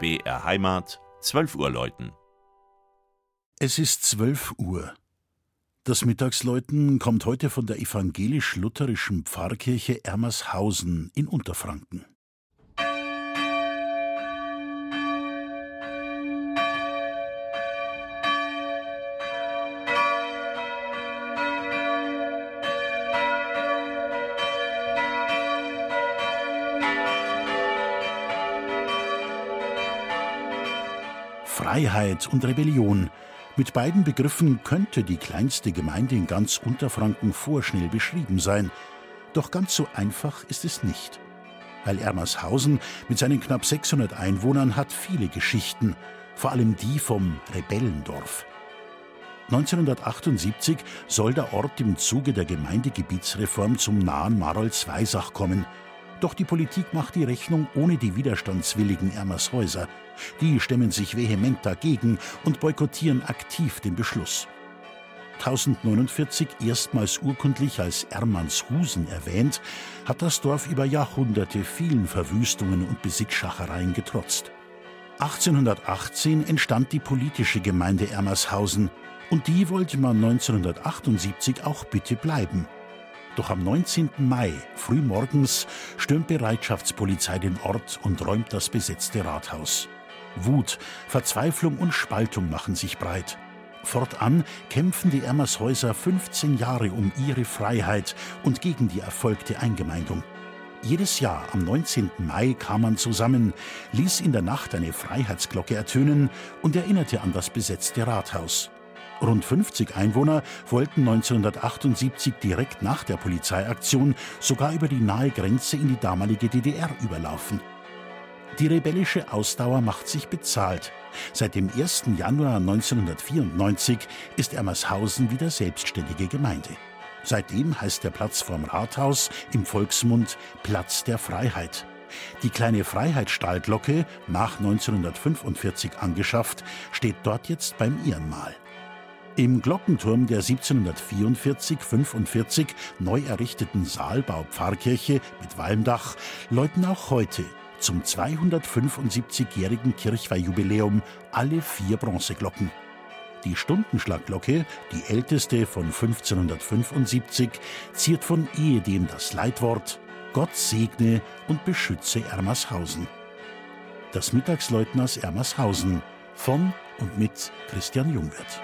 BR Heimat, 12 Uhr läuten. Es ist 12 Uhr. Das Mittagsläuten kommt heute von der evangelisch-lutherischen Pfarrkirche Ermershausen in Unterfranken. Freiheit und Rebellion. Mit beiden Begriffen könnte die kleinste Gemeinde in ganz Unterfranken vorschnell beschrieben sein. Doch ganz so einfach ist es nicht. Weil Ermershausen mit seinen knapp 600 Einwohnern hat viele Geschichten, vor allem die vom Rebellendorf. 1978 soll der Ort im Zuge der Gemeindegebietsreform zum nahen Marolz-Weisach kommen – doch die Politik macht die Rechnung ohne die widerstandswilligen Ermershäuser. Die stemmen sich vehement dagegen und boykottieren aktiv den Beschluss. 1049 erstmals urkundlich als Ermanshusen erwähnt, hat das Dorf über Jahrhunderte vielen Verwüstungen und Besitzschachereien getrotzt. 1818 entstand die politische Gemeinde Ermershausen und die wollte man 1978 auch bitte bleiben. Doch am 19. Mai, frühmorgens, stürmt Bereitschaftspolizei den Ort und räumt das besetzte Rathaus. Wut, Verzweiflung und Spaltung machen sich breit. Fortan kämpfen die Ermershäuser 15 Jahre um ihre Freiheit und gegen die erfolgte Eingemeindung. Jedes Jahr am 19. Mai kam man zusammen, ließ in der Nacht eine Freiheitsglocke ertönen und erinnerte an das besetzte Rathaus. Rund 50 Einwohner wollten 1978 direkt nach der Polizeiaktion sogar über die nahe Grenze in die damalige DDR überlaufen. Die rebellische Ausdauer macht sich bezahlt. Seit dem 1. Januar 1994 ist Ermershausen wieder selbstständige Gemeinde. Seitdem heißt der Platz vorm Rathaus im Volksmund Platz der Freiheit. Die kleine Freiheitsstahlglocke, nach 1945 angeschafft, steht dort jetzt beim Ehrenmal. Im Glockenturm der 1744-45 neu errichteten Saalbau-Pfarrkirche mit Walmdach läuten auch heute zum 275-jährigen Kirchweihjubiläum alle vier Bronzeglocken. Die Stundenschlagglocke, die älteste von 1575, ziert von ehedem das Leitwort Gott segne und beschütze Ermershausen. Das Mittagsläuten aus Ermershausen von und mit Christian Jungwirth.